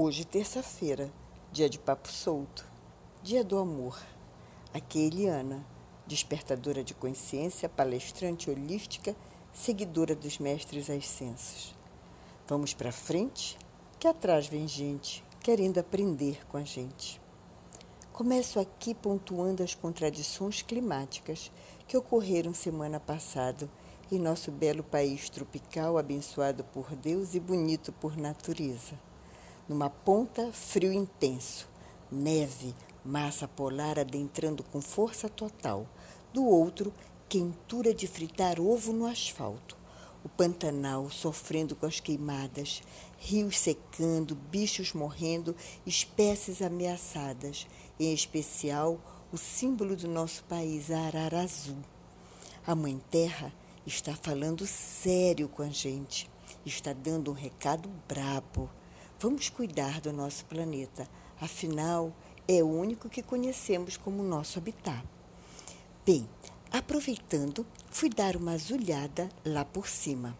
Hoje, terça-feira, dia de papo solto, dia do amor. Aqui é Eliana, despertadora de consciência, palestrante holística, seguidora dos mestres ascensos. Vamos para frente, que atrás vem gente querendo aprender com a gente. Começo aqui pontuando as contradições climáticas que ocorreram semana passada em nosso belo país tropical, abençoado por Deus e bonito por natureza. Numa ponta, frio intenso, neve, massa polar adentrando com força total. Do outro, quentura de fritar ovo no asfalto. O Pantanal sofrendo com as queimadas, rios secando, bichos morrendo, espécies ameaçadas, em especial o símbolo do nosso país, a arara azul. A Mãe Terra está falando sério com a gente, está dando um recado brabo. Vamos cuidar do nosso planeta, afinal, é o único que conhecemos como nosso habitat. Bem, aproveitando, fui dar uma azulhada lá por cima.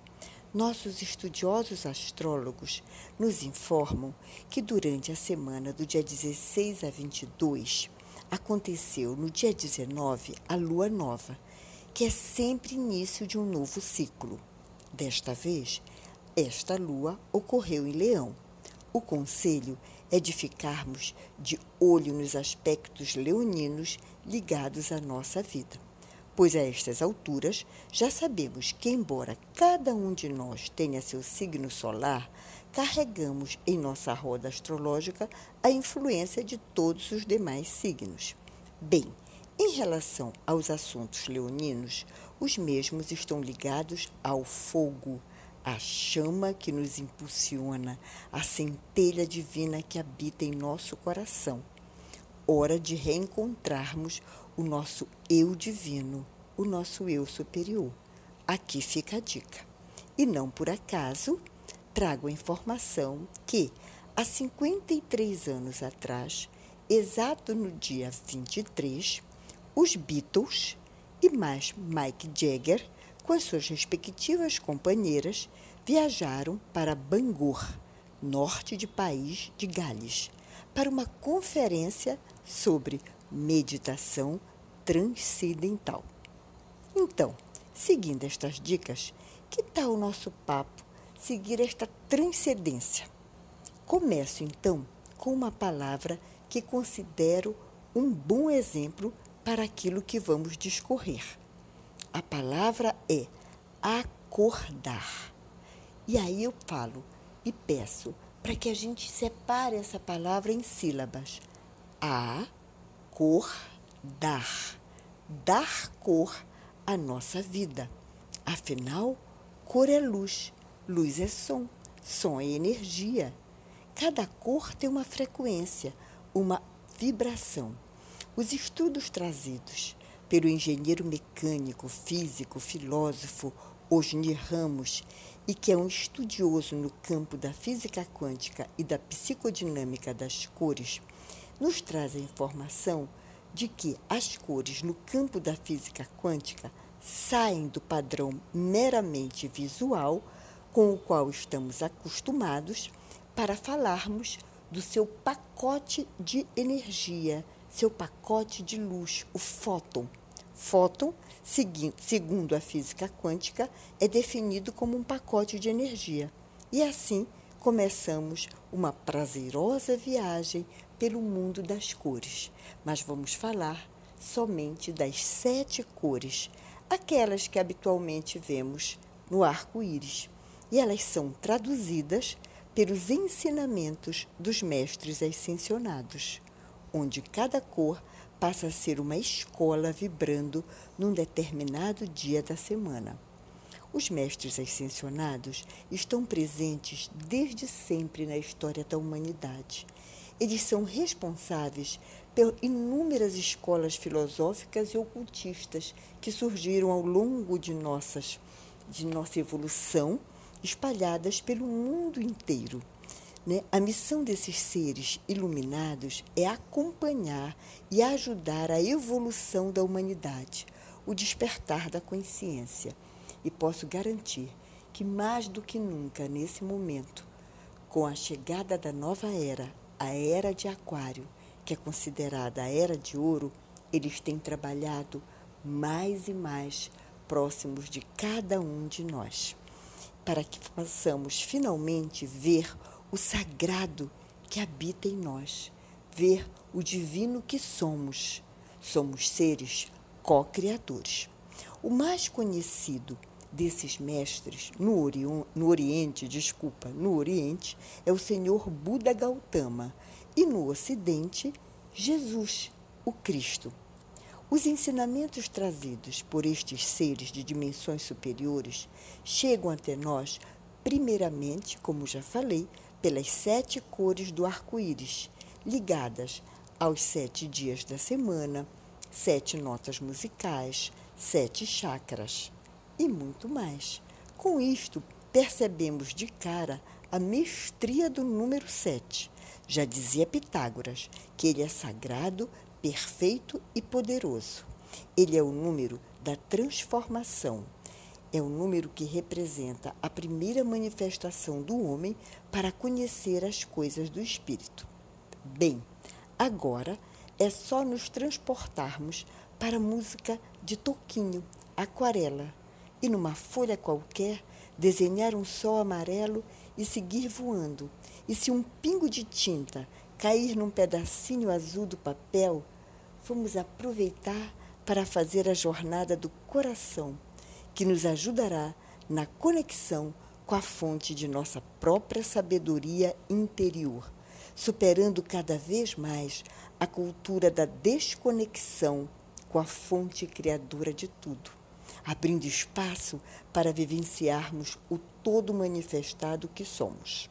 Nossos estudiosos astrólogos nos informam que durante a semana do dia 16 a 22 aconteceu no dia 19 a lua nova, que é sempre início de um novo ciclo. Desta vez, esta lua ocorreu em Leão. O conselho é de ficarmos de olho nos aspectos leoninos ligados à nossa vida. Pois a estas alturas já sabemos que, embora cada um de nós tenha seu signo solar, carregamos em nossa roda astrológica a influência de todos os demais signos. Bem, em relação aos assuntos leoninos, os mesmos estão ligados ao fogo, a chama que nos impulsiona, a centelha divina que habita em nosso coração. Hora de reencontrarmos o nosso eu divino, o nosso eu superior. Aqui fica a dica. E não por acaso, trago a informação que, há 53 anos atrás, exato no dia 23, os Beatles e mais Mike Jagger com as suas respectivas companheiras, viajaram para Bangor, norte de país de Gales, para uma conferência sobre meditação transcendental. Então, seguindo estas dicas, que tal o nosso papo seguir esta transcendência? Começo então com uma palavra que considero um bom exemplo para aquilo que vamos discorrer a palavra é acordar. E aí eu falo e peço para que a gente separe essa palavra em sílabas. A cor dar. Dar cor à nossa vida. Afinal, cor é luz, luz é som, som é energia. Cada cor tem uma frequência, uma vibração. Os estudos trazidos pelo engenheiro mecânico, físico, filósofo Osni Ramos e que é um estudioso no campo da física quântica e da psicodinâmica das cores, nos traz a informação de que as cores no campo da física quântica saem do padrão meramente visual com o qual estamos acostumados para falarmos do seu pacote de energia seu pacote de luz, o fóton. Fóton, segundo a física quântica, é definido como um pacote de energia. E assim começamos uma prazerosa viagem pelo mundo das cores. Mas vamos falar somente das sete cores, aquelas que habitualmente vemos no arco-íris. E elas são traduzidas pelos ensinamentos dos mestres ascensionados onde cada cor passa a ser uma escola vibrando num determinado dia da semana. Os mestres ascensionados estão presentes desde sempre na história da humanidade. Eles são responsáveis por inúmeras escolas filosóficas e ocultistas que surgiram ao longo de, nossas, de nossa evolução, espalhadas pelo mundo inteiro. Né? A missão desses seres iluminados é acompanhar e ajudar a evolução da humanidade, o despertar da consciência. E posso garantir que, mais do que nunca nesse momento, Com a chegada da nova era, a era de Aquário, que é considerada a era de ouro, eles têm trabalhado mais e mais próximos de cada um de nós, para que possamos finalmente ver o sagrado que habita em nós, ver o divino que somos. Somos seres co-criadores. O mais conhecido desses mestres no, Ori no Oriente, desculpa, no Oriente, é o Senhor Buda Gautama e no Ocidente, Jesus, o Cristo. Os ensinamentos trazidos por estes seres de dimensões superiores chegam até nós, primeiramente, como já falei, pelas sete cores do arco-íris, ligadas aos sete dias da semana, sete notas musicais, sete chakras e muito mais. Com isto, percebemos de cara a mestria do número 7. Já dizia Pitágoras que ele é sagrado, perfeito e poderoso. Ele é o número da transformação. É o número que representa a primeira manifestação do homem para conhecer as coisas do espírito. Bem, agora é só nos transportarmos para a música de Toquinho, Aquarela, e numa folha qualquer desenhar um sol amarelo e seguir voando. E se um pingo de tinta cair num pedacinho azul do papel, vamos aproveitar para fazer a jornada do coração, que nos ajudará na conexão com a fonte de nossa própria sabedoria interior, superando cada vez mais a cultura da desconexão com a fonte criadora de tudo abrindo espaço para vivenciarmos o todo manifestado que somos.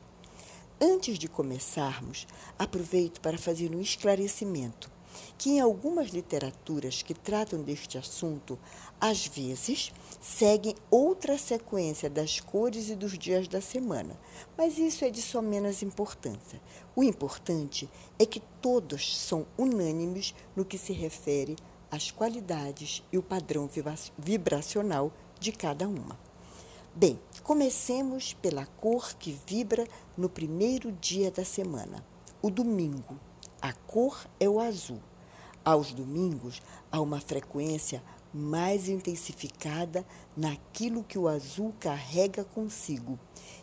Antes de começarmos, aproveito para fazer um esclarecimento que em algumas literaturas que tratam deste assunto, às vezes seguem outra sequência das cores e dos dias da semana, mas isso é de só menos importância. O importante é que todos são unânimes no que se refere as qualidades e o padrão vibracional de cada uma. Bem, comecemos pela cor que vibra no primeiro dia da semana, o domingo. A cor é o azul. Aos domingos, há uma frequência mais intensificada naquilo que o azul carrega consigo.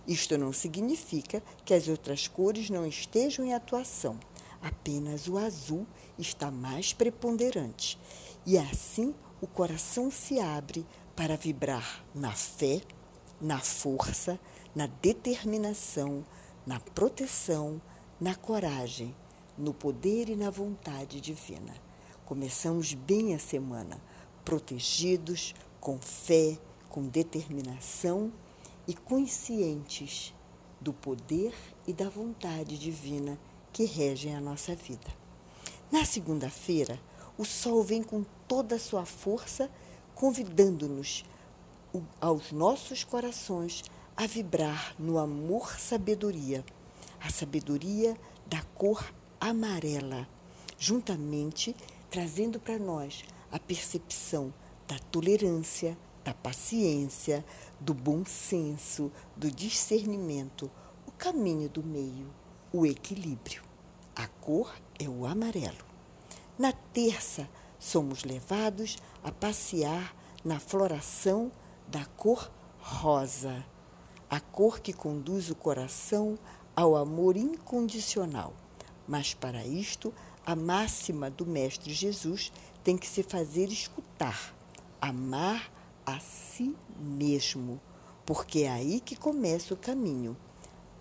Isto não significa que as outras cores não estejam em atuação. Apenas o azul está mais preponderante. E assim o coração se abre para vibrar na fé, na força, na determinação, na proteção, na coragem, no poder e na vontade divina. Começamos bem a semana, protegidos, com fé, com determinação e conscientes do poder e da vontade divina que regem a nossa vida. Na segunda-feira, o sol vem com toda a sua força, convidando-nos aos nossos corações a vibrar no amor-sabedoria, a sabedoria da cor amarela, juntamente trazendo para nós a percepção da tolerância, da paciência, do bom senso, do discernimento, o caminho do meio o equilíbrio. A cor é o amarelo. Na terça, somos levados a passear na floração da cor rosa, a cor que conduz o coração ao amor incondicional. Mas para isto, a máxima do Mestre Jesus tem que se fazer escutar: amar a si mesmo, porque é aí que começa o caminho.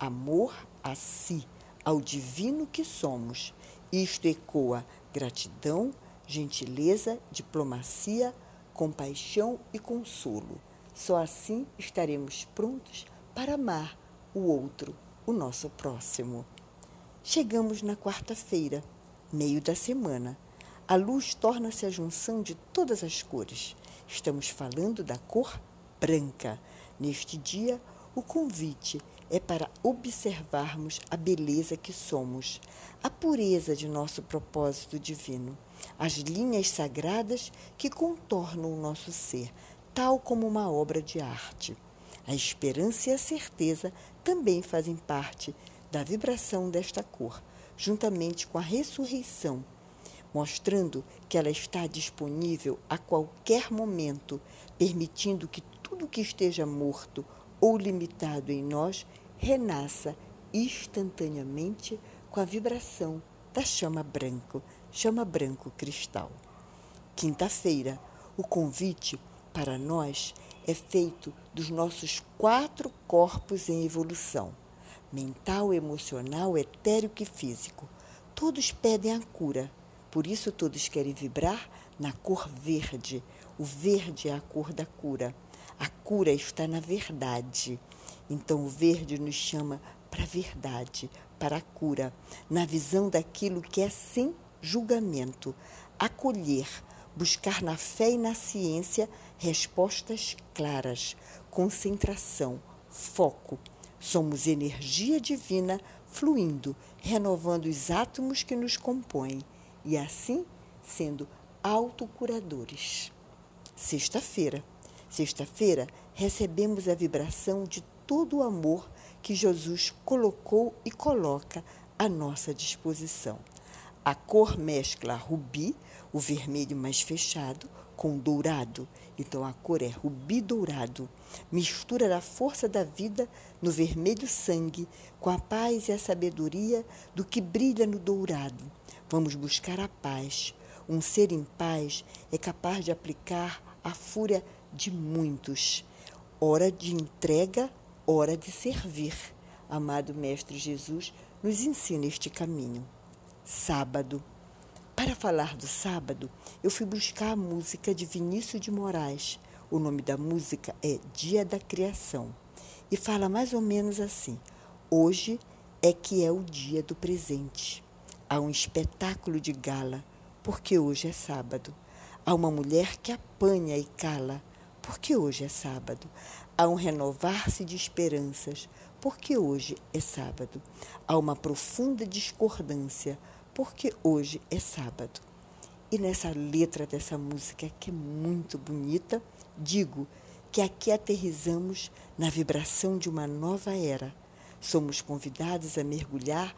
Amor a si ao divino que somos. Isto ecoa gratidão, gentileza, diplomacia, compaixão e consolo. Só assim estaremos prontos para amar o outro, o nosso próximo. Chegamos na quarta-feira, meio da semana. A luz torna-se a junção de todas as cores. Estamos falando da cor branca. Neste dia, o convite é para observarmos a beleza que somos, a pureza de nosso propósito divino, as linhas sagradas que contornam o nosso ser, tal como uma obra de arte. A esperança e a certeza também fazem parte da vibração desta cor, juntamente com a ressurreição, mostrando que ela está disponível a qualquer momento, permitindo que tudo que esteja morto ou limitado em nós renasça instantaneamente com a vibração da chama branco, chama branco cristal. Quinta-feira, o convite para nós é feito dos nossos quatro corpos em evolução: mental, emocional, etérico e físico. Todos pedem a cura, por isso todos querem vibrar na cor verde. O verde é a cor da cura. A cura está na verdade. Então o verde nos chama para a verdade, para a cura, na visão daquilo que é sem julgamento, acolher, buscar na fé e na ciência respostas claras, concentração, foco. Somos energia divina fluindo, renovando os átomos que nos compõem e assim sendo autocuradores. Sexta-feira. Sexta-feira recebemos a vibração de todo o amor que Jesus colocou e coloca à nossa disposição. A cor mescla rubi, o vermelho mais fechado, com dourado. Então a cor é rubi dourado. Mistura da força da vida no vermelho sangue com a paz e a sabedoria do que brilha no dourado. Vamos buscar a paz. Um ser em paz é capaz de aplicar a fúria de muitos. Hora de entrega, hora de servir. Amado Mestre Jesus nos ensina este caminho sábado. Para falar do sábado, eu fui buscar a música de Vinícius de Moraes. O nome da música é Dia da Criação e fala mais ou menos assim: Hoje é que é o dia do presente. Há um espetáculo de gala, porque hoje é sábado. Há uma mulher que apanha e cala, porque hoje é sábado. Há um renovar-se de esperanças, porque hoje é sábado. Há uma profunda discordância, porque hoje é sábado. E nessa letra dessa música, que é muito bonita, digo que aqui aterrizamos na vibração de uma nova era. Somos convidados a mergulhar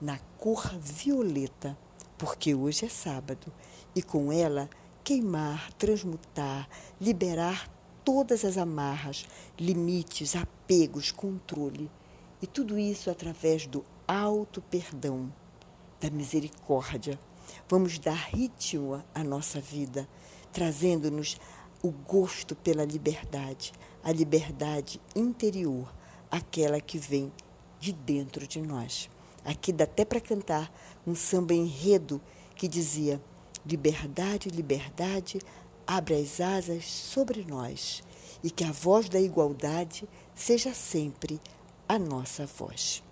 na cor violeta, porque hoje é sábado, e com ela queimar, transmutar, liberar todas as amarras, limites, apegos, controle. E tudo isso através do alto perdão da misericórdia. Vamos dar ritmo à nossa vida, trazendo-nos o gosto pela liberdade, a liberdade interior, aquela que vem de dentro de nós. Aqui dá até para cantar um samba enredo que dizia: Liberdade, liberdade, abre as asas sobre nós e que a voz da igualdade seja sempre a nossa voz.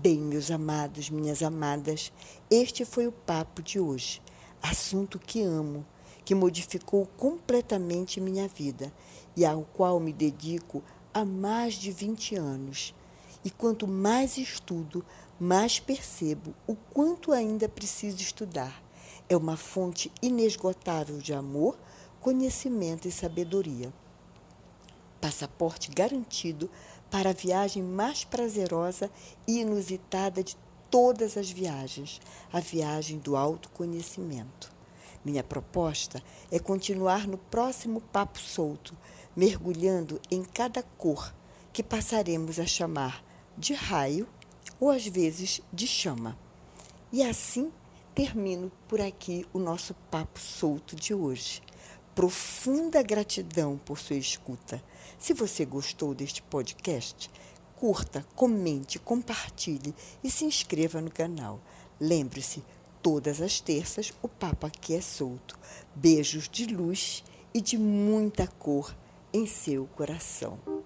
Bem, meus amados, minhas amadas, este foi o papo de hoje. Assunto que amo, que modificou completamente minha vida e ao qual me dedico há mais de 20 anos. E quanto mais estudo, mais percebo o quanto ainda preciso estudar. É uma fonte inesgotável de amor, conhecimento e sabedoria. Passaporte garantido para a viagem mais prazerosa e inusitada de todas as viagens, a viagem do autoconhecimento. Minha proposta é continuar no próximo papo solto, mergulhando em cada cor que passaremos a chamar de raio ou às vezes de chama. E assim termino por aqui o nosso papo solto de hoje profunda gratidão por sua escuta. Se você gostou deste podcast, curta, comente, compartilhe e se inscreva no canal. Lembre-se, todas as terças o papo aqui é solto. Beijos de luz e de muita cor em seu coração.